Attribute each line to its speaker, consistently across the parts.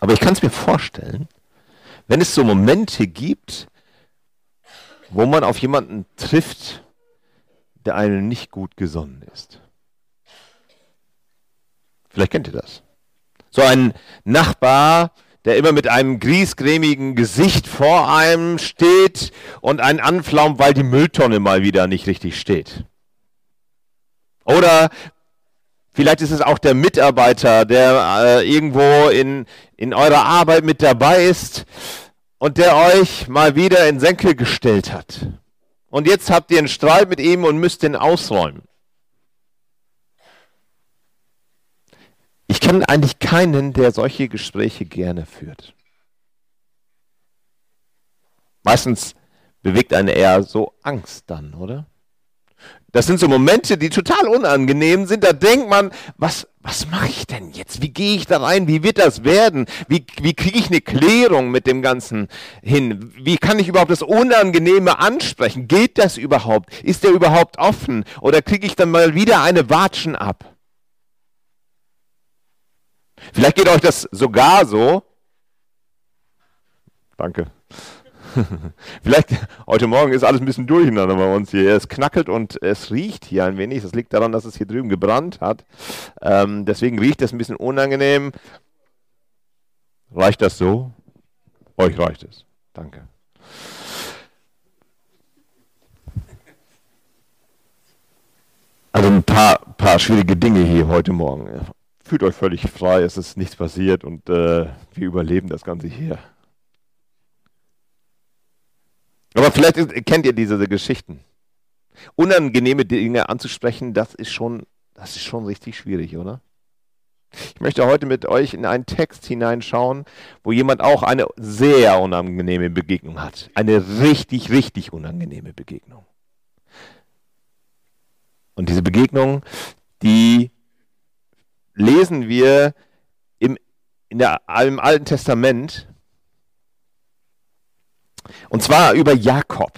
Speaker 1: Aber ich kann es mir vorstellen, wenn es so Momente gibt, wo man auf jemanden trifft, der einem nicht gut gesonnen ist. Vielleicht kennt ihr das. So ein Nachbar, der immer mit einem griesgrämigen Gesicht vor einem steht und einen anflaumt, weil die Mülltonne mal wieder nicht richtig steht. Oder vielleicht ist es auch der Mitarbeiter, der äh, irgendwo in, in eurer Arbeit mit dabei ist und der euch mal wieder in Senkel gestellt hat. Und jetzt habt ihr einen Streit mit ihm und müsst ihn ausräumen. Ich kenne eigentlich keinen, der solche Gespräche gerne führt. Meistens bewegt eine eher so Angst dann, oder? Das sind so Momente, die total unangenehm sind. Da denkt man, was, was mache ich denn jetzt? Wie gehe ich da rein? Wie wird das werden? Wie, wie kriege ich eine Klärung mit dem Ganzen hin? Wie kann ich überhaupt das Unangenehme ansprechen? Geht das überhaupt? Ist der überhaupt offen? Oder kriege ich dann mal wieder eine Watschen ab? Vielleicht geht euch das sogar so. Danke. Vielleicht heute Morgen ist alles ein bisschen durcheinander bei uns hier. Es knackelt und es riecht hier ein wenig. Das liegt daran, dass es hier drüben gebrannt hat. Ähm, deswegen riecht es ein bisschen unangenehm. Reicht das so? Euch reicht es. Danke. Also ein paar, paar schwierige Dinge hier heute Morgen. Fühlt euch völlig frei, es ist nichts passiert und äh, wir überleben das Ganze hier. Aber vielleicht ist, kennt ihr diese Geschichten. Unangenehme Dinge anzusprechen, das ist schon, das ist schon richtig schwierig, oder? Ich möchte heute mit euch in einen Text hineinschauen, wo jemand auch eine sehr unangenehme Begegnung hat. Eine richtig, richtig unangenehme Begegnung. Und diese Begegnung, die lesen wir im, der, im Alten Testament und zwar über Jakob.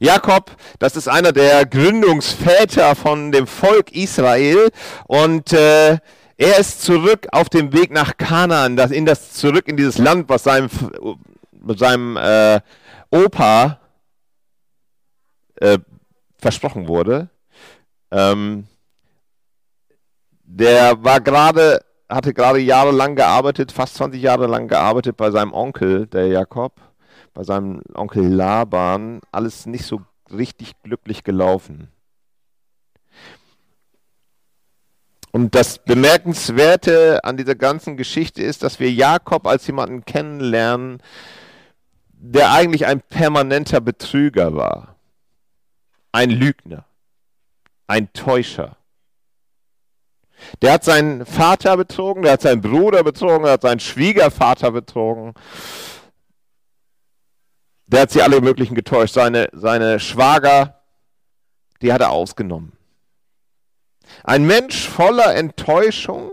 Speaker 1: Jakob, das ist einer der Gründungsväter von dem Volk Israel und äh, er ist zurück auf dem Weg nach Kanaan, das, in das zurück in dieses Land, was seinem, seinem äh, Opa äh, versprochen wurde. Ähm, der war gerade hatte gerade jahrelang gearbeitet, fast 20 Jahre lang gearbeitet bei seinem Onkel, der Jakob, bei seinem Onkel Laban. Alles nicht so richtig glücklich gelaufen. Und das Bemerkenswerte an dieser ganzen Geschichte ist, dass wir Jakob als jemanden kennenlernen, der eigentlich ein permanenter Betrüger war. Ein Lügner. Ein Täuscher. Der hat seinen Vater betrogen, der hat seinen Bruder betrogen, der hat seinen Schwiegervater betrogen. Der hat sie alle möglichen getäuscht. Seine, seine Schwager, die hat er ausgenommen. Ein Mensch voller Enttäuschung,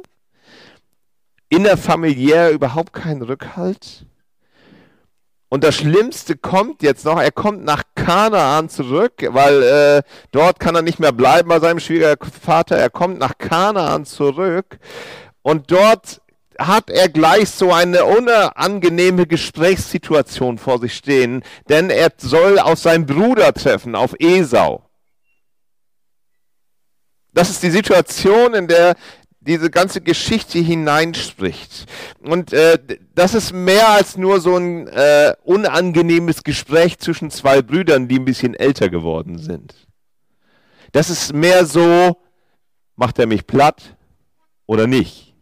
Speaker 1: innerfamiliär überhaupt keinen Rückhalt. Und das Schlimmste kommt jetzt noch, er kommt nach Kanaan zurück, weil äh, dort kann er nicht mehr bleiben bei seinem Schwiegervater. Er kommt nach Kanaan zurück und dort hat er gleich so eine unangenehme Gesprächssituation vor sich stehen, denn er soll auf seinen Bruder treffen, auf Esau. Das ist die Situation, in der diese ganze Geschichte hineinspricht. Und äh, das ist mehr als nur so ein äh, unangenehmes Gespräch zwischen zwei Brüdern, die ein bisschen älter geworden sind. Das ist mehr so, macht er mich platt oder nicht?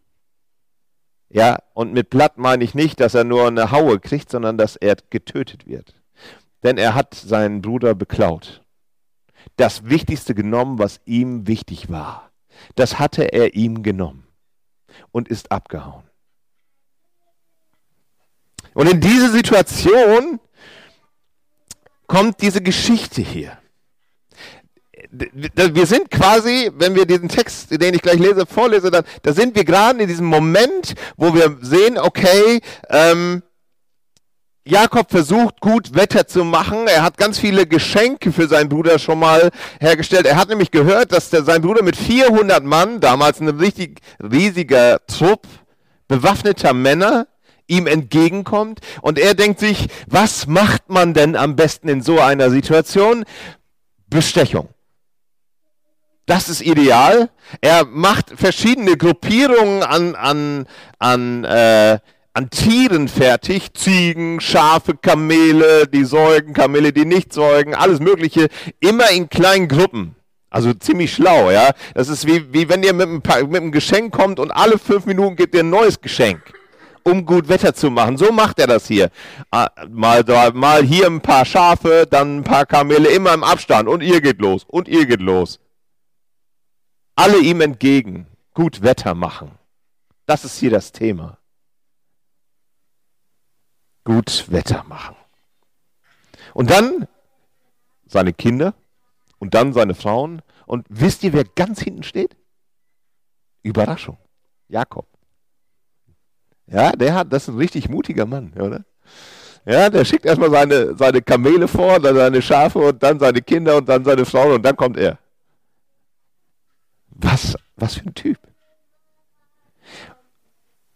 Speaker 1: Ja, und mit platt meine ich nicht, dass er nur eine Haue kriegt, sondern dass er getötet wird. Denn er hat seinen Bruder beklaut. Das Wichtigste genommen, was ihm wichtig war das hatte er ihm genommen. und ist abgehauen. Und in diese Situation kommt diese Geschichte hier. Wir sind quasi, wenn wir diesen Text, den ich gleich lese, vorlese, dann, da sind wir gerade in diesem Moment, wo wir sehen, okay, ähm, Jakob versucht gut Wetter zu machen. Er hat ganz viele Geschenke für seinen Bruder schon mal hergestellt. Er hat nämlich gehört, dass der, sein Bruder mit 400 Mann, damals ein richtig riesiger Trupp bewaffneter Männer, ihm entgegenkommt. Und er denkt sich, was macht man denn am besten in so einer Situation? Bestechung. Das ist ideal. Er macht verschiedene Gruppierungen an, an, an äh, an Tieren fertig. Ziegen, Schafe, Kamele, die säugen, Kamele, die nicht säugen, alles Mögliche. Immer in kleinen Gruppen. Also ziemlich schlau, ja. Das ist wie, wie wenn ihr mit einem, mit einem Geschenk kommt und alle fünf Minuten gibt ihr ein neues Geschenk, um gut Wetter zu machen. So macht er das hier. Ah, mal, mal hier ein paar Schafe, dann ein paar Kamele, immer im Abstand. Und ihr geht los. Und ihr geht los. Alle ihm entgegen. Gut Wetter machen. Das ist hier das Thema gut Wetter machen. Und dann seine Kinder und dann seine Frauen. Und wisst ihr, wer ganz hinten steht? Überraschung. Jakob. Ja, der hat, das ist ein richtig mutiger Mann, oder? Ja, der schickt erstmal seine, seine Kamele vor, dann seine Schafe und dann seine Kinder und dann seine Frauen und dann kommt er. Was, was für ein Typ.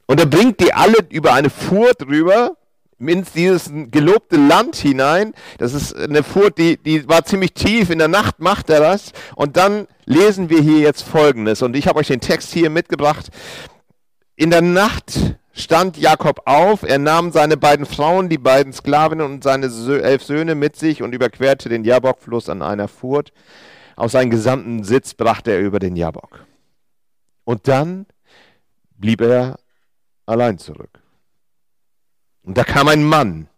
Speaker 1: Und er bringt die alle über eine Furt rüber in dieses gelobte Land hinein. Das ist eine Furt, die, die war ziemlich tief. In der Nacht macht er das. Und dann lesen wir hier jetzt Folgendes. Und ich habe euch den Text hier mitgebracht. In der Nacht stand Jakob auf. Er nahm seine beiden Frauen, die beiden Sklavinnen und seine elf Söhne mit sich und überquerte den Jabok-Fluss an einer Furt. Aus seinem gesamten Sitz brachte er über den Jabok. Und dann blieb er allein zurück. Und da kam ein Mann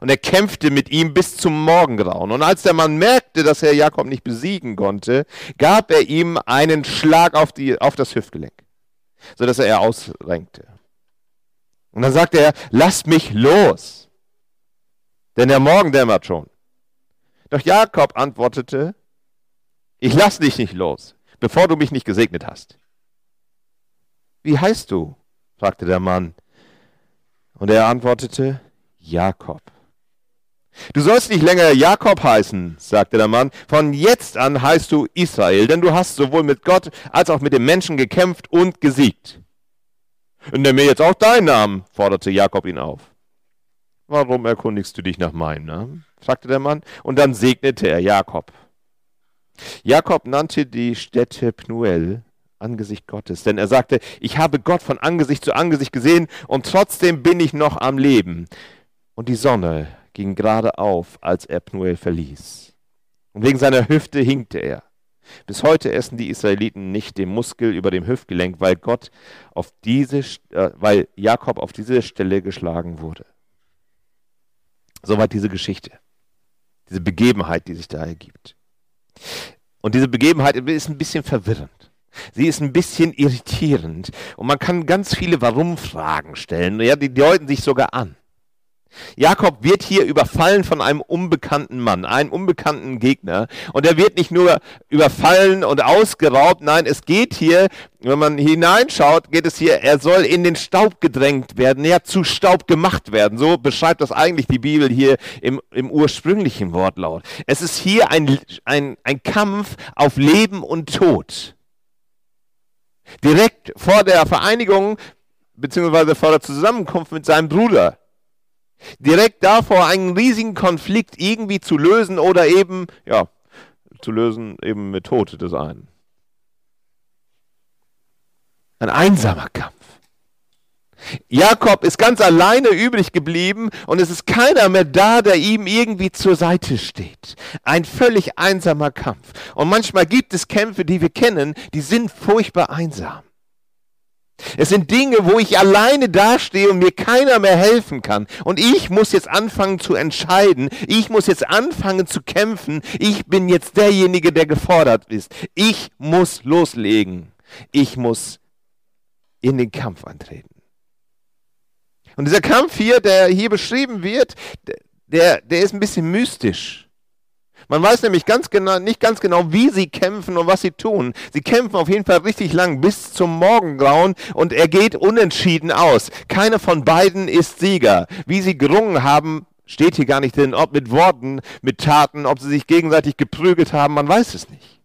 Speaker 1: und er kämpfte mit ihm bis zum Morgengrauen. Und als der Mann merkte, dass er Jakob nicht besiegen konnte, gab er ihm einen Schlag auf, die, auf das Hüftgelenk, sodass er ausrenkte. Und dann sagte er, lass mich los, denn der Morgen dämmert schon. Doch Jakob antwortete, ich lass dich nicht los, bevor du mich nicht gesegnet hast. Wie heißt du? fragte der Mann. Und er antwortete, Jakob. Du sollst nicht länger Jakob heißen, sagte der Mann. Von jetzt an heißt du Israel, denn du hast sowohl mit Gott als auch mit dem Menschen gekämpft und gesiegt. Nimm mir jetzt auch deinen Namen, forderte Jakob ihn auf. Warum erkundigst du dich nach meinem Namen? fragte der Mann, und dann segnete er Jakob. Jakob nannte die Stätte Pnuel, Angesicht Gottes. Denn er sagte, ich habe Gott von Angesicht zu Angesicht gesehen und trotzdem bin ich noch am Leben. Und die Sonne ging gerade auf, als er Pnuel verließ. Und wegen seiner Hüfte hinkte er. Bis heute essen die Israeliten nicht den Muskel über dem Hüftgelenk, weil Gott auf diese, äh, weil Jakob auf diese Stelle geschlagen wurde. Soweit diese Geschichte, diese Begebenheit, die sich da ergibt. Und diese Begebenheit ist ein bisschen verwirrend. Sie ist ein bisschen irritierend und man kann ganz viele Warum-Fragen stellen. Ja, die deuten sich sogar an. Jakob wird hier überfallen von einem unbekannten Mann, einem unbekannten Gegner. Und er wird nicht nur überfallen und ausgeraubt, nein, es geht hier, wenn man hineinschaut, geht es hier, er soll in den Staub gedrängt werden, ja, zu Staub gemacht werden. So beschreibt das eigentlich die Bibel hier im, im ursprünglichen Wortlaut. Es ist hier ein, ein, ein Kampf auf Leben und Tod. Direkt vor der Vereinigung beziehungsweise vor der Zusammenkunft mit seinem Bruder. Direkt davor einen riesigen Konflikt irgendwie zu lösen oder eben, ja, zu lösen eben mit Tod des einen. Ein einsamer Kampf. Jakob ist ganz alleine übrig geblieben und es ist keiner mehr da, der ihm irgendwie zur Seite steht. Ein völlig einsamer Kampf. Und manchmal gibt es Kämpfe, die wir kennen, die sind furchtbar einsam. Es sind Dinge, wo ich alleine dastehe und mir keiner mehr helfen kann. Und ich muss jetzt anfangen zu entscheiden. Ich muss jetzt anfangen zu kämpfen. Ich bin jetzt derjenige, der gefordert ist. Ich muss loslegen. Ich muss in den Kampf antreten. Und dieser Kampf hier, der hier beschrieben wird, der, der ist ein bisschen mystisch. Man weiß nämlich ganz genau, nicht ganz genau, wie sie kämpfen und was sie tun. Sie kämpfen auf jeden Fall richtig lang bis zum Morgengrauen und er geht unentschieden aus. Keiner von beiden ist Sieger. Wie sie gerungen haben, steht hier gar nicht drin. Ob mit Worten, mit Taten, ob sie sich gegenseitig geprügelt haben, man weiß es nicht.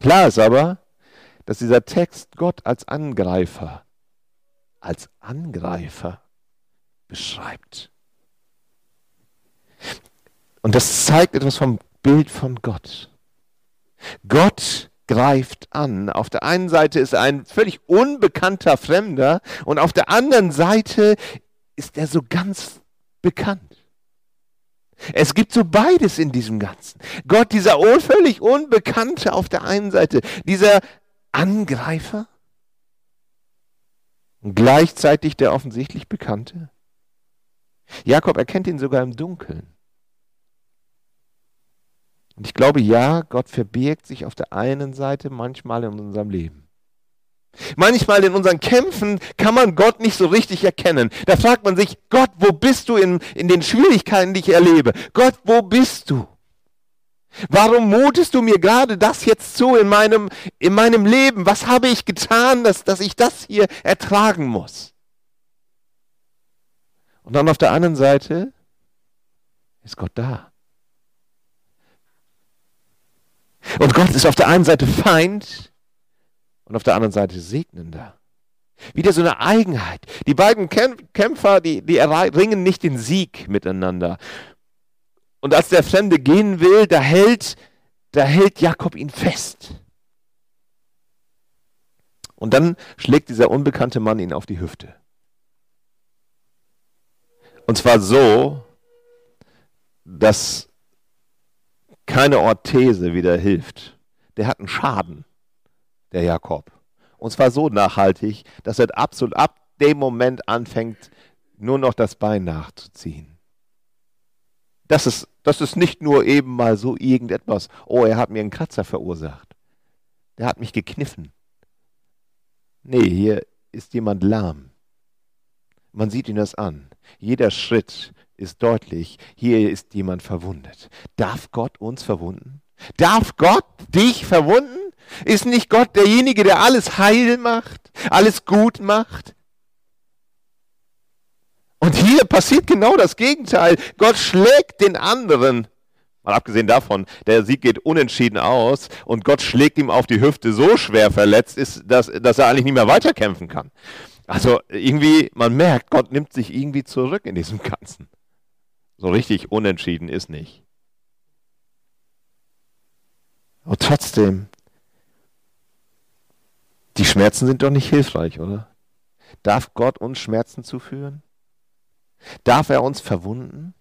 Speaker 1: Klar ist aber, dass dieser Text Gott als Angreifer, als Angreifer beschreibt. Und das zeigt etwas vom Bild von Gott. Gott greift an. Auf der einen Seite ist er ein völlig unbekannter Fremder und auf der anderen Seite ist er so ganz bekannt. Es gibt so beides in diesem Ganzen. Gott, dieser völlig Unbekannte auf der einen Seite, dieser Angreifer und gleichzeitig der offensichtlich Bekannte. Jakob erkennt ihn sogar im Dunkeln. Und ich glaube, ja, Gott verbirgt sich auf der einen Seite manchmal in unserem Leben. Manchmal in unseren Kämpfen kann man Gott nicht so richtig erkennen. Da fragt man sich, Gott, wo bist du in, in den Schwierigkeiten, die ich erlebe? Gott, wo bist du? Warum mutest du mir gerade das jetzt zu in meinem, in meinem Leben? Was habe ich getan, dass, dass ich das hier ertragen muss? Und dann auf der anderen Seite ist Gott da. Und Gott ist auf der einen Seite Feind und auf der anderen Seite Segnender. Wieder so eine Eigenheit. Die beiden Kämpfer, die, die ringen nicht den Sieg miteinander. Und als der Fremde gehen will, da hält, da hält Jakob ihn fest. Und dann schlägt dieser unbekannte Mann ihn auf die Hüfte. Und zwar so, dass keine Orthese wieder hilft. Der hat einen Schaden, der Jakob. Und zwar so nachhaltig, dass er absolut ab dem Moment anfängt, nur noch das Bein nachzuziehen. Das ist, das ist nicht nur eben mal so irgendetwas, oh, er hat mir einen Kratzer verursacht. Der hat mich gekniffen. Nee, hier ist jemand lahm. Man sieht ihn das an. Jeder Schritt ist deutlich, hier ist jemand verwundet. Darf Gott uns verwunden? Darf Gott dich verwunden? Ist nicht Gott derjenige, der alles heil macht, alles gut macht? Und hier passiert genau das Gegenteil. Gott schlägt den anderen. Mal abgesehen davon, der Sieg geht unentschieden aus und Gott schlägt ihm auf die Hüfte so schwer verletzt, ist, dass, dass er eigentlich nicht mehr weiterkämpfen kann. Also irgendwie, man merkt, Gott nimmt sich irgendwie zurück in diesem Ganzen. So richtig unentschieden ist nicht. Und trotzdem, die Schmerzen sind doch nicht hilfreich, oder? Darf Gott uns Schmerzen zuführen? Darf er uns verwunden?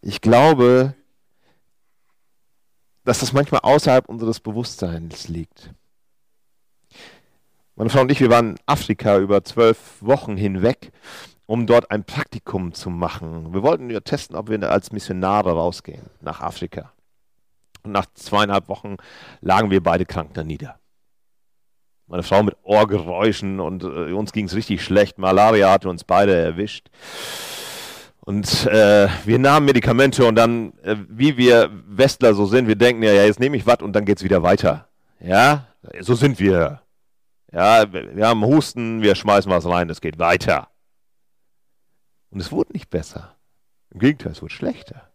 Speaker 1: Ich glaube, dass das manchmal außerhalb unseres Bewusstseins liegt. Meine Frau und ich, wir waren in Afrika über zwölf Wochen hinweg um dort ein Praktikum zu machen. Wir wollten ja testen, ob wir als Missionare rausgehen nach Afrika. Und nach zweieinhalb Wochen lagen wir beide krank da nieder. Meine Frau mit Ohrgeräuschen und äh, uns ging es richtig schlecht. Malaria hatte uns beide erwischt. Und äh, wir nahmen Medikamente und dann, äh, wie wir Westler so sind, wir denken ja, ja jetzt nehme ich was und dann geht es wieder weiter. Ja, so sind wir. Ja, wir haben Husten, wir schmeißen was rein, es geht weiter. Und es wurde nicht besser. Im Gegenteil, es wurde schlechter.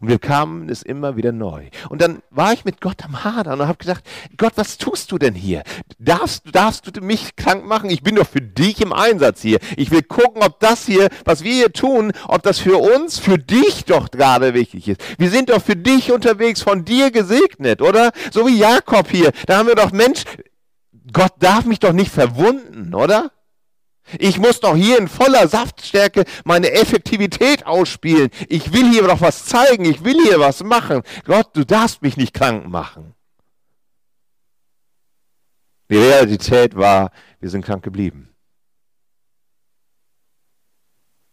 Speaker 1: Und wir kamen es immer wieder neu. Und dann war ich mit Gott am Hadern und habe gesagt, Gott, was tust du denn hier? Darfst, darfst du mich krank machen? Ich bin doch für dich im Einsatz hier. Ich will gucken, ob das hier, was wir hier tun, ob das für uns, für dich doch gerade wichtig ist. Wir sind doch für dich unterwegs, von dir gesegnet, oder? So wie Jakob hier. Da haben wir doch, Mensch, Gott darf mich doch nicht verwunden, oder? Ich muss doch hier in voller Saftstärke meine Effektivität ausspielen. Ich will hier doch was zeigen. Ich will hier was machen. Gott, du darfst mich nicht krank machen. Die Realität war, wir sind krank geblieben.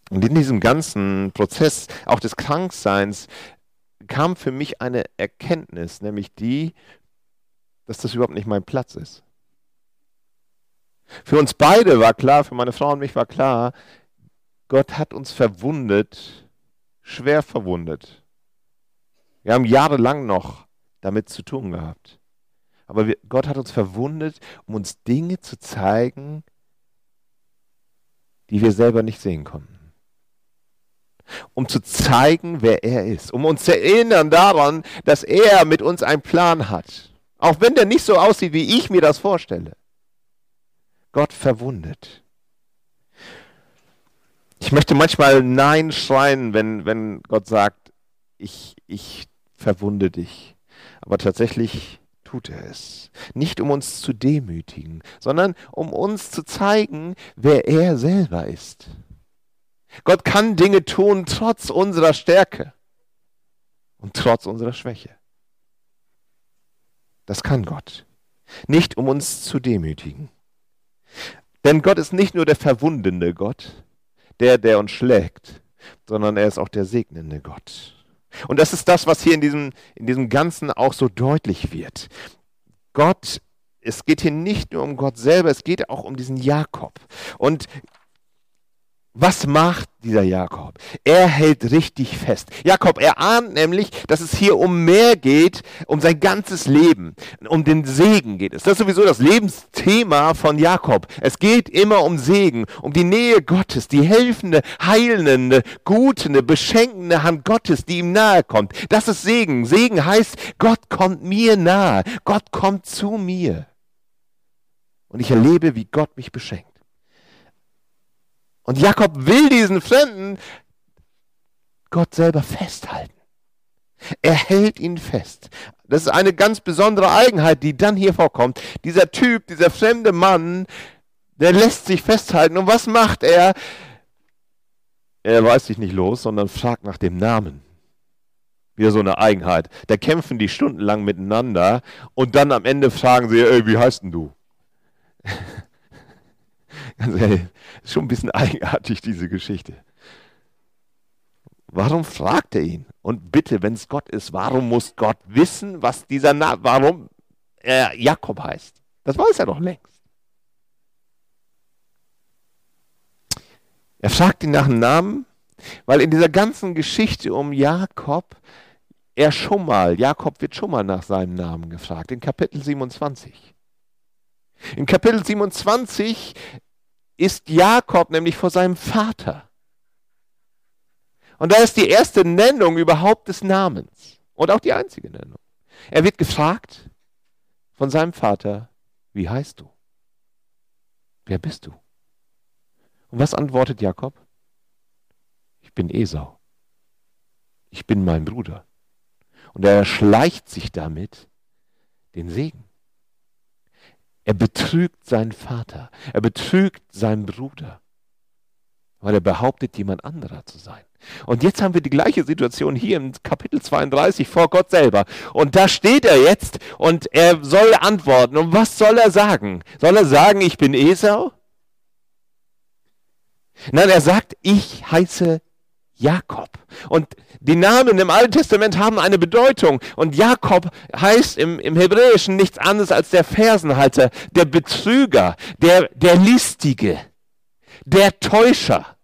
Speaker 1: Und in diesem ganzen Prozess, auch des Krankseins, kam für mich eine Erkenntnis, nämlich die, dass das überhaupt nicht mein Platz ist. Für uns beide war klar, für meine Frau und mich war klar, Gott hat uns verwundet, schwer verwundet. Wir haben jahrelang noch damit zu tun gehabt. Aber wir, Gott hat uns verwundet, um uns Dinge zu zeigen, die wir selber nicht sehen konnten. Um zu zeigen, wer er ist. Um uns zu erinnern daran, dass er mit uns einen Plan hat. Auch wenn der nicht so aussieht, wie ich mir das vorstelle. Gott verwundet. Ich möchte manchmal Nein schreien, wenn, wenn Gott sagt, ich, ich verwunde dich. Aber tatsächlich tut er es. Nicht um uns zu demütigen, sondern um uns zu zeigen, wer er selber ist. Gott kann Dinge tun trotz unserer Stärke und trotz unserer Schwäche. Das kann Gott. Nicht um uns zu demütigen. Denn Gott ist nicht nur der verwundende Gott, der, der uns schlägt, sondern er ist auch der segnende Gott. Und das ist das, was hier in diesem, in diesem Ganzen auch so deutlich wird. Gott, es geht hier nicht nur um Gott selber, es geht auch um diesen Jakob. Und was macht dieser Jakob? Er hält richtig fest. Jakob, er ahnt nämlich, dass es hier um mehr geht, um sein ganzes Leben, um den Segen geht es. Das ist sowieso das Lebensthema von Jakob. Es geht immer um Segen, um die Nähe Gottes, die helfende, heilende, gute, beschenkende Hand Gottes, die ihm nahe kommt. Das ist Segen. Segen heißt, Gott kommt mir nahe. Gott kommt zu mir. Und ich erlebe, wie Gott mich beschenkt. Und Jakob will diesen Fremden Gott selber festhalten. Er hält ihn fest. Das ist eine ganz besondere Eigenheit, die dann hier vorkommt. Dieser Typ, dieser fremde Mann, der lässt sich festhalten. Und was macht er? Er weiß sich nicht los, sondern fragt nach dem Namen. Wieder so eine Eigenheit. Da kämpfen die stundenlang miteinander und dann am Ende fragen sie, ey, wie heißt denn du? Ganz ehrlich, ist schon ein bisschen eigenartig, diese Geschichte. Warum fragt er ihn? Und bitte, wenn es Gott ist, warum muss Gott wissen, was dieser Name, warum er Jakob heißt? Das weiß er doch längst. Er fragt ihn nach dem Namen, weil in dieser ganzen Geschichte um Jakob er schon mal, Jakob wird schon mal nach seinem Namen gefragt, in Kapitel 27. In Kapitel 27 ist Jakob nämlich vor seinem Vater. Und da ist die erste Nennung überhaupt des Namens und auch die einzige Nennung. Er wird gefragt von seinem Vater, wie heißt du? Wer bist du? Und was antwortet Jakob? Ich bin Esau. Ich bin mein Bruder. Und er erschleicht sich damit den Segen. Er betrügt seinen Vater. Er betrügt seinen Bruder. Weil er behauptet, jemand anderer zu sein. Und jetzt haben wir die gleiche Situation hier im Kapitel 32 vor Gott selber. Und da steht er jetzt und er soll antworten. Und was soll er sagen? Soll er sagen, ich bin Esau? Nein, er sagt, ich heiße Jakob. Und die Namen im Alten Testament haben eine Bedeutung. Und Jakob heißt im, im Hebräischen nichts anderes als der Fersenhalter, der Betrüger, der, der Listige, der Täuscher.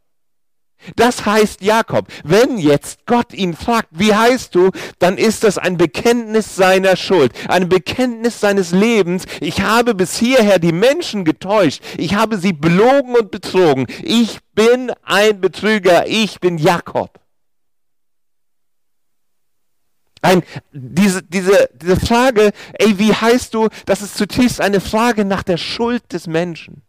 Speaker 1: Das heißt Jakob. Wenn jetzt Gott ihn fragt, wie heißt du, dann ist das ein Bekenntnis seiner Schuld, ein Bekenntnis seines Lebens. Ich habe bis hierher die Menschen getäuscht. Ich habe sie belogen und betrogen. Ich bin ein Betrüger. Ich bin Jakob. Ein, diese, diese, diese Frage, ey, wie heißt du, das ist zutiefst eine Frage nach der Schuld des Menschen.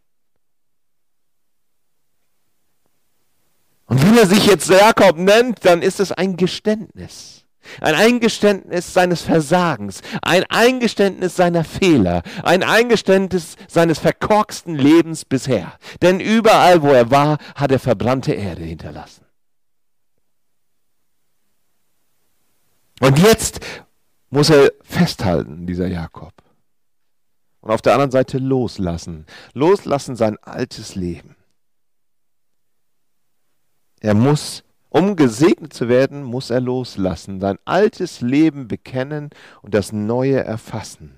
Speaker 1: Und wenn er sich jetzt Jakob nennt, dann ist es ein Geständnis. Ein Eingeständnis seines Versagens, ein Eingeständnis seiner Fehler, ein Eingeständnis seines verkorksten Lebens bisher. Denn überall, wo er war, hat er verbrannte Erde hinterlassen. Und jetzt muss er festhalten, dieser Jakob. Und auf der anderen Seite loslassen. Loslassen sein altes Leben. Er muss, um gesegnet zu werden, muss er loslassen, sein altes Leben bekennen und das Neue erfassen.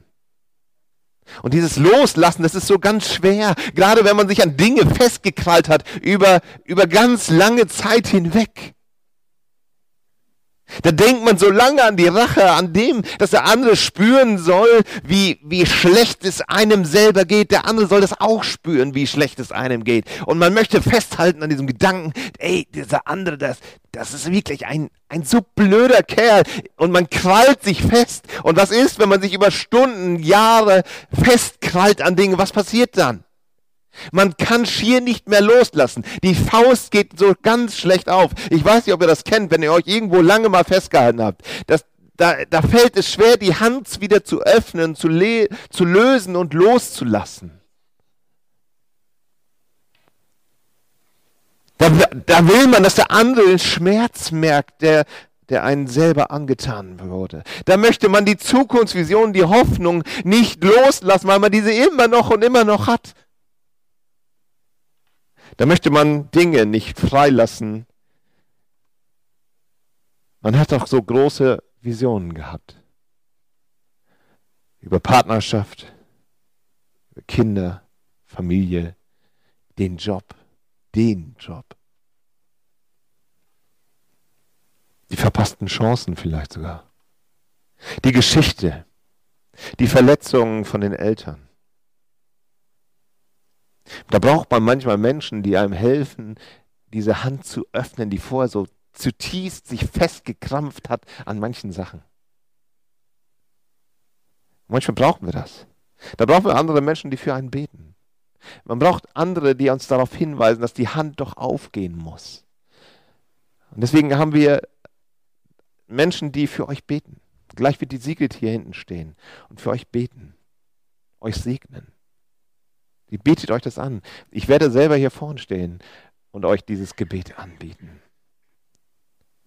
Speaker 1: Und dieses Loslassen, das ist so ganz schwer, gerade wenn man sich an Dinge festgekrallt hat über, über ganz lange Zeit hinweg. Da denkt man so lange an die Rache, an dem, dass der andere spüren soll, wie, wie schlecht es einem selber geht. Der andere soll das auch spüren, wie schlecht es einem geht. Und man möchte festhalten an diesem Gedanken, ey, dieser andere, das, das ist wirklich ein, ein so blöder Kerl. Und man krallt sich fest. Und was ist, wenn man sich über Stunden, Jahre festkrallt an Dingen? Was passiert dann? Man kann schier nicht mehr loslassen. Die Faust geht so ganz schlecht auf. Ich weiß nicht, ob ihr das kennt, wenn ihr euch irgendwo lange mal festgehalten habt. Das, da, da fällt es schwer, die Hand wieder zu öffnen, zu, zu lösen und loszulassen. Da, da will man, dass der andere den Schmerz merkt, der, der einen selber angetan wurde. Da möchte man die Zukunftsvision, die Hoffnung nicht loslassen, weil man diese immer noch und immer noch hat. Da möchte man Dinge nicht freilassen. Man hat auch so große Visionen gehabt. Über Partnerschaft, über Kinder, Familie, den Job, den Job. Die verpassten Chancen vielleicht sogar. Die Geschichte, die Verletzungen von den Eltern. Da braucht man manchmal Menschen, die einem helfen, diese Hand zu öffnen, die vorher so zutiefst sich festgekrampft hat an manchen Sachen. Manchmal brauchen wir das. Da brauchen wir andere Menschen, die für einen beten. Man braucht andere, die uns darauf hinweisen, dass die Hand doch aufgehen muss. Und deswegen haben wir Menschen, die für euch beten. Gleich wird die Siegelt hier hinten stehen und für euch beten, euch segnen. Die bietet euch das an. Ich werde selber hier vorn stehen und euch dieses Gebet anbieten.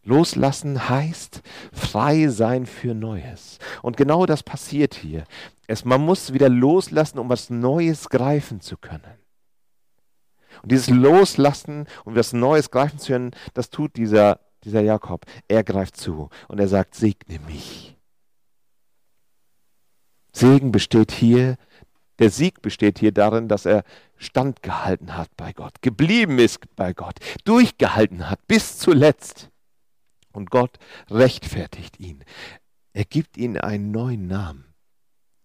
Speaker 1: Loslassen heißt frei sein für Neues. Und genau das passiert hier. Es, man muss wieder loslassen, um was Neues greifen zu können. Und dieses Loslassen, um was Neues greifen zu können, das tut dieser, dieser Jakob. Er greift zu und er sagt, segne mich. Segen besteht hier der Sieg besteht hier darin, dass er standgehalten hat bei Gott, geblieben ist bei Gott, durchgehalten hat bis zuletzt. Und Gott rechtfertigt ihn. Er gibt ihm einen neuen Namen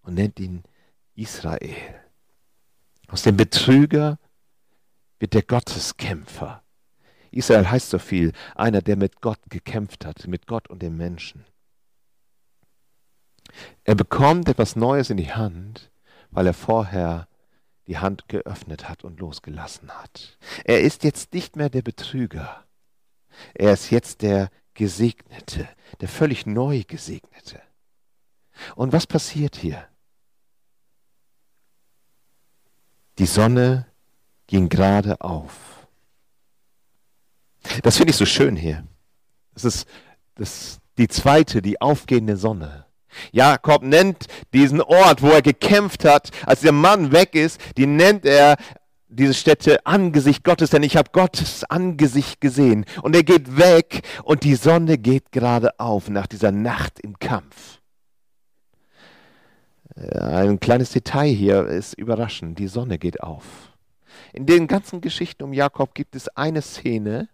Speaker 1: und nennt ihn Israel. Aus dem Betrüger wird der Gotteskämpfer. Israel heißt so viel, einer, der mit Gott gekämpft hat, mit Gott und dem Menschen. Er bekommt etwas Neues in die Hand weil er vorher die Hand geöffnet hat und losgelassen hat. Er ist jetzt nicht mehr der Betrüger. Er ist jetzt der Gesegnete, der völlig neu Gesegnete. Und was passiert hier? Die Sonne ging gerade auf. Das finde ich so schön hier. Das ist das, die zweite, die aufgehende Sonne. Jakob nennt diesen Ort, wo er gekämpft hat, als der Mann weg ist, die nennt er diese Stätte Angesicht Gottes, denn ich habe Gottes Angesicht gesehen. Und er geht weg und die Sonne geht gerade auf nach dieser Nacht im Kampf. Ein kleines Detail hier ist überraschend. Die Sonne geht auf. In den ganzen Geschichten um Jakob gibt es eine Szene,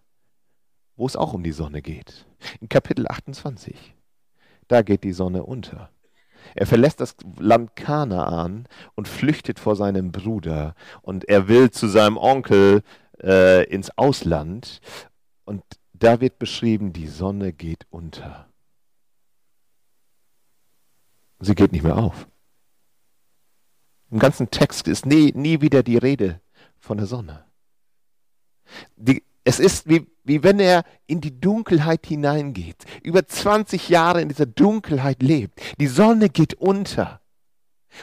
Speaker 1: wo es auch um die Sonne geht. In Kapitel 28 da geht die Sonne unter. Er verlässt das Land Kanaan und flüchtet vor seinem Bruder. Und er will zu seinem Onkel äh, ins Ausland. Und da wird beschrieben, die Sonne geht unter. Sie geht nicht mehr auf. Im ganzen Text ist nie, nie wieder die Rede von der Sonne. Die, es ist wie, wie wenn er in die Dunkelheit hineingeht, über 20 Jahre in dieser Dunkelheit lebt. Die Sonne geht unter.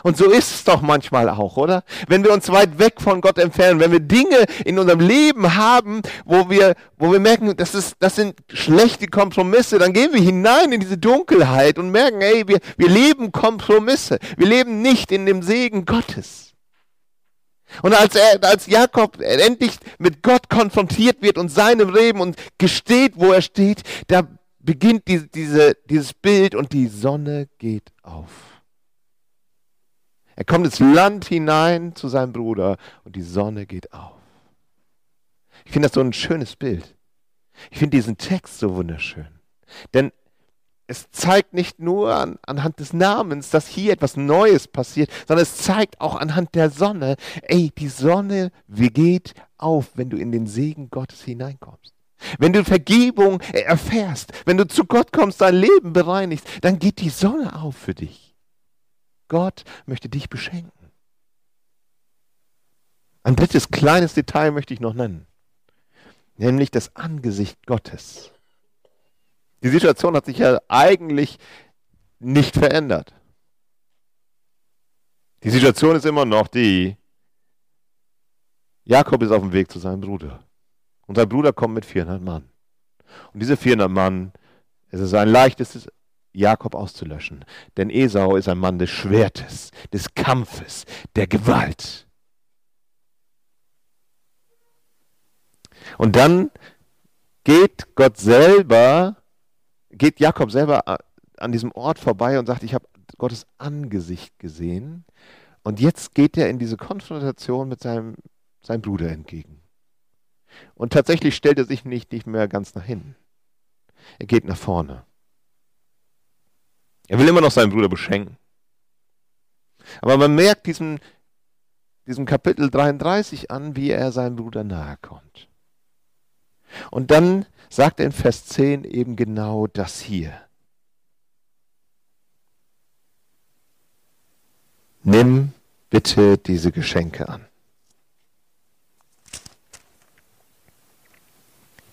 Speaker 1: Und so ist es doch manchmal auch, oder? Wenn wir uns weit weg von Gott entfernen, wenn wir Dinge in unserem Leben haben, wo wir, wo wir merken, das, ist, das sind schlechte Kompromisse, dann gehen wir hinein in diese Dunkelheit und merken, ey, wir, wir leben Kompromisse. Wir leben nicht in dem Segen Gottes. Und als, er, als Jakob endlich mit Gott konfrontiert wird und seinem Leben und gesteht, wo er steht, da beginnt diese, diese, dieses Bild und die Sonne geht auf. Er kommt ins Land hinein zu seinem Bruder und die Sonne geht auf. Ich finde das so ein schönes Bild. Ich finde diesen Text so wunderschön. Denn es zeigt nicht nur an, anhand des Namens, dass hier etwas Neues passiert, sondern es zeigt auch anhand der Sonne, ey, die Sonne geht auf, wenn du in den Segen Gottes hineinkommst. Wenn du Vergebung erfährst, wenn du zu Gott kommst, dein Leben bereinigst, dann geht die Sonne auf für dich. Gott möchte dich beschenken. Ein drittes kleines Detail möchte ich noch nennen, nämlich das Angesicht Gottes. Die Situation hat sich ja eigentlich nicht verändert. Die Situation ist immer noch die, Jakob ist auf dem Weg zu seinem Bruder. Und sein Bruder kommt mit 400 Mann. Und diese 400 Mann, es ist ein leichtes, Jakob auszulöschen. Denn Esau ist ein Mann des Schwertes, des Kampfes, der Gewalt. Und dann geht Gott selber geht Jakob selber äh, an diesem Ort vorbei und sagt, ich habe Gottes Angesicht gesehen. Und jetzt geht er in diese Konfrontation mit seinem, seinem Bruder entgegen. Und tatsächlich stellt er sich nicht, nicht mehr ganz nach hinten. Er geht nach vorne. Er will immer noch seinen Bruder beschenken. Aber man merkt diesem, diesem Kapitel 33 an, wie er seinem Bruder nahe kommt. Und dann sagt in Vers 10 eben genau das hier. Nimm bitte diese Geschenke an.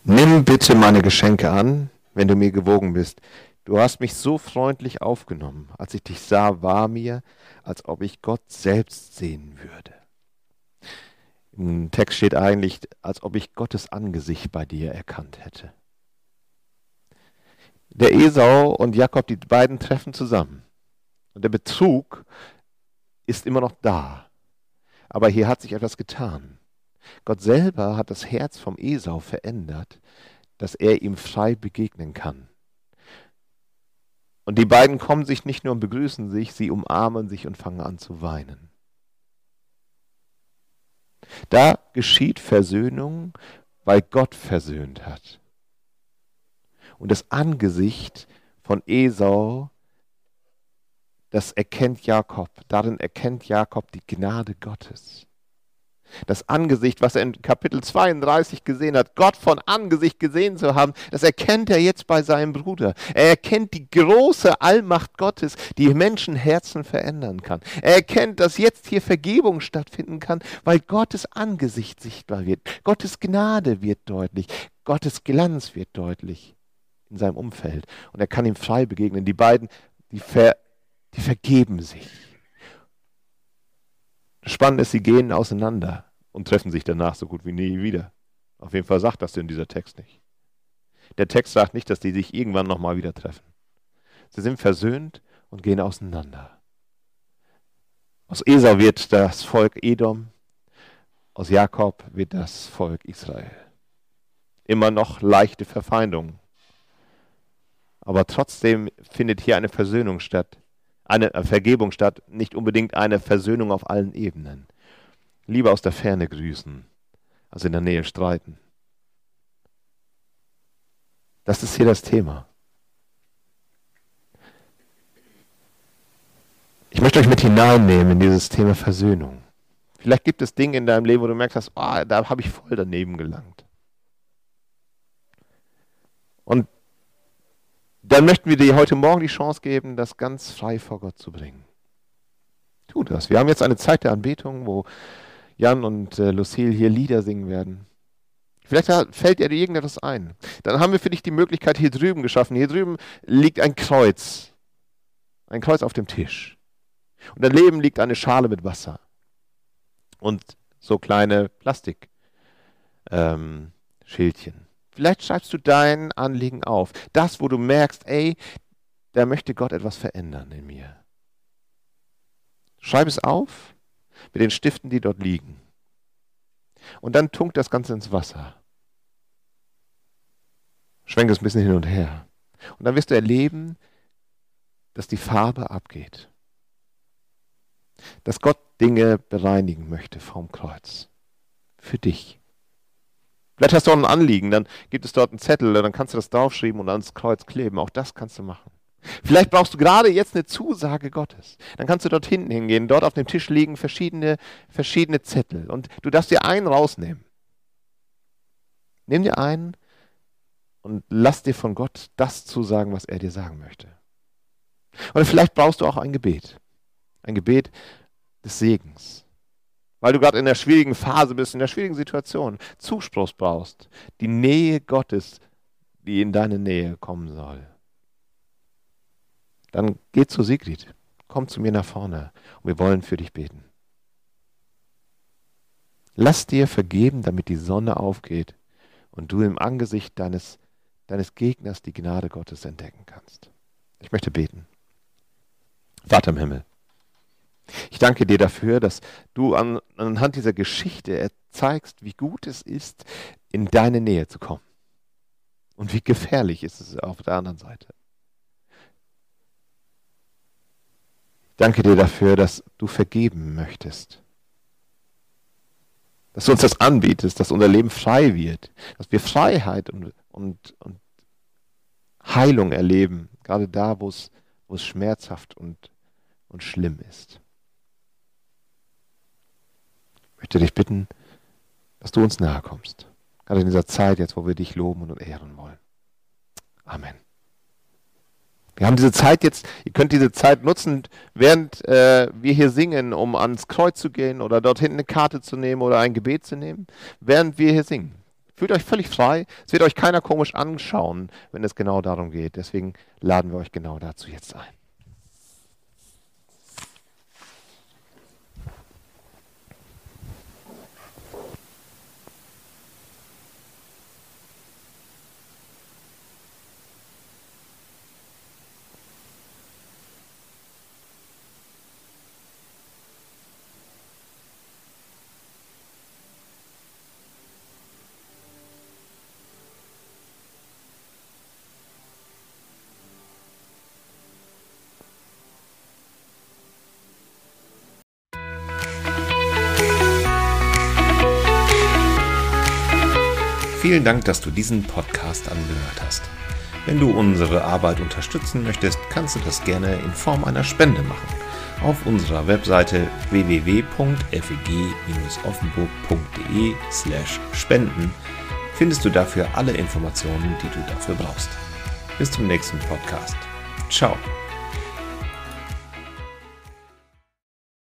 Speaker 1: Nimm bitte meine Geschenke an, wenn du mir gewogen bist. Du hast mich so freundlich aufgenommen. Als ich dich sah, war mir, als ob ich Gott selbst sehen würde. Im Text steht eigentlich, als ob ich Gottes Angesicht bei dir erkannt hätte. Der Esau und Jakob, die beiden treffen zusammen. Und der Betrug ist immer noch da. Aber hier hat sich etwas getan. Gott selber hat das Herz vom Esau verändert, dass er ihm frei begegnen kann. Und die beiden kommen sich nicht nur und begrüßen sich, sie umarmen sich und fangen an zu weinen. Da geschieht Versöhnung, weil Gott versöhnt hat. Und das Angesicht von Esau, das erkennt Jakob. Darin erkennt Jakob die Gnade Gottes. Das Angesicht, was er in Kapitel 32 gesehen hat, Gott von Angesicht gesehen zu haben, das erkennt er jetzt bei seinem Bruder. Er erkennt die große Allmacht Gottes, die Menschenherzen verändern kann. Er erkennt, dass jetzt hier Vergebung stattfinden kann, weil Gottes Angesicht sichtbar wird. Gottes Gnade wird deutlich. Gottes Glanz wird deutlich in seinem Umfeld. Und er kann ihm frei begegnen. Die beiden, die, ver, die vergeben sich. Spannend ist, sie gehen auseinander und treffen sich danach so gut wie nie wieder. Auf jeden Fall sagt das in dieser Text nicht. Der Text sagt nicht, dass die sich irgendwann nochmal wieder treffen. Sie sind versöhnt und gehen auseinander. Aus Esau wird das Volk Edom, aus Jakob wird das Volk Israel. Immer noch leichte Verfeindungen. Aber trotzdem findet hier eine Versöhnung statt eine Vergebung statt, nicht unbedingt eine Versöhnung auf allen Ebenen. Lieber aus der Ferne grüßen, als in der Nähe streiten. Das ist hier das Thema. Ich möchte euch mit hineinnehmen in dieses Thema Versöhnung. Vielleicht gibt es Dinge in deinem Leben, wo du merkst, oh, da habe ich voll daneben gelangt. Und dann möchten wir dir heute Morgen die Chance geben, das ganz frei vor Gott zu bringen. Tu das. Wir haben jetzt eine Zeit der Anbetung, wo Jan und äh, Lucille hier Lieder singen werden. Vielleicht fällt dir irgendetwas ein. Dann haben wir für dich die Möglichkeit hier drüben geschaffen. Hier drüben liegt ein Kreuz. Ein Kreuz auf dem Tisch. Und daneben liegt eine Schale mit Wasser. Und so kleine Plastikschildchen. Ähm, Vielleicht schreibst du dein Anliegen auf. Das, wo du merkst, ey, da möchte Gott etwas verändern in mir. Schreib es auf mit den Stiften, die dort liegen. Und dann tunkt das Ganze ins Wasser. Schwenk es ein bisschen hin und her. Und dann wirst du erleben, dass die Farbe abgeht. dass Gott Dinge bereinigen möchte vom Kreuz. Für dich. Vielleicht hast du auch ein Anliegen, dann gibt es dort einen Zettel, dann kannst du das draufschreiben und ans Kreuz kleben. Auch das kannst du machen. Vielleicht brauchst du gerade jetzt eine Zusage Gottes. Dann kannst du dort hinten hingehen. Dort auf dem Tisch liegen verschiedene, verschiedene Zettel. Und du darfst dir einen rausnehmen. Nimm dir einen und lass dir von Gott das zusagen, was er dir sagen möchte. Oder vielleicht brauchst du auch ein Gebet. Ein Gebet des Segens. Weil du gerade in der schwierigen Phase bist, in der schwierigen Situation, Zuspruch brauchst. Die Nähe Gottes, die in deine Nähe kommen soll. Dann geh zu Sigrid. Komm zu mir nach vorne und wir wollen für dich beten. Lass dir vergeben, damit die Sonne aufgeht und du im Angesicht deines, deines Gegners die Gnade Gottes entdecken kannst. Ich möchte beten. Vater im Himmel, ich danke dir dafür, dass du an, anhand dieser Geschichte zeigst, wie gut es ist, in deine Nähe zu kommen. Und wie gefährlich ist es auf der anderen Seite. Ich danke dir dafür, dass du vergeben möchtest. Dass du uns das anbietest, dass unser Leben frei wird, dass wir Freiheit und, und, und Heilung erleben, gerade da, wo es, schmerzhaft und, und schlimm ist. Ich möchte dich bitten, dass du uns nahe kommst. Gerade in dieser Zeit jetzt, wo wir dich loben und ehren wollen. Amen. Wir haben diese Zeit jetzt, ihr könnt diese Zeit nutzen, während äh, wir hier singen, um ans Kreuz zu gehen oder dort hinten eine Karte zu nehmen oder ein Gebet zu nehmen, während wir hier singen. Fühlt euch völlig frei. Es wird euch keiner komisch anschauen, wenn es genau darum geht. Deswegen laden wir euch genau dazu jetzt ein.
Speaker 2: Vielen Dank, dass du diesen Podcast angehört hast. Wenn du unsere Arbeit unterstützen möchtest, kannst du das gerne in Form einer Spende machen. Auf unserer Webseite www.feg-offenburg.de/spenden findest du dafür alle Informationen, die du dafür brauchst. Bis zum nächsten Podcast. Ciao.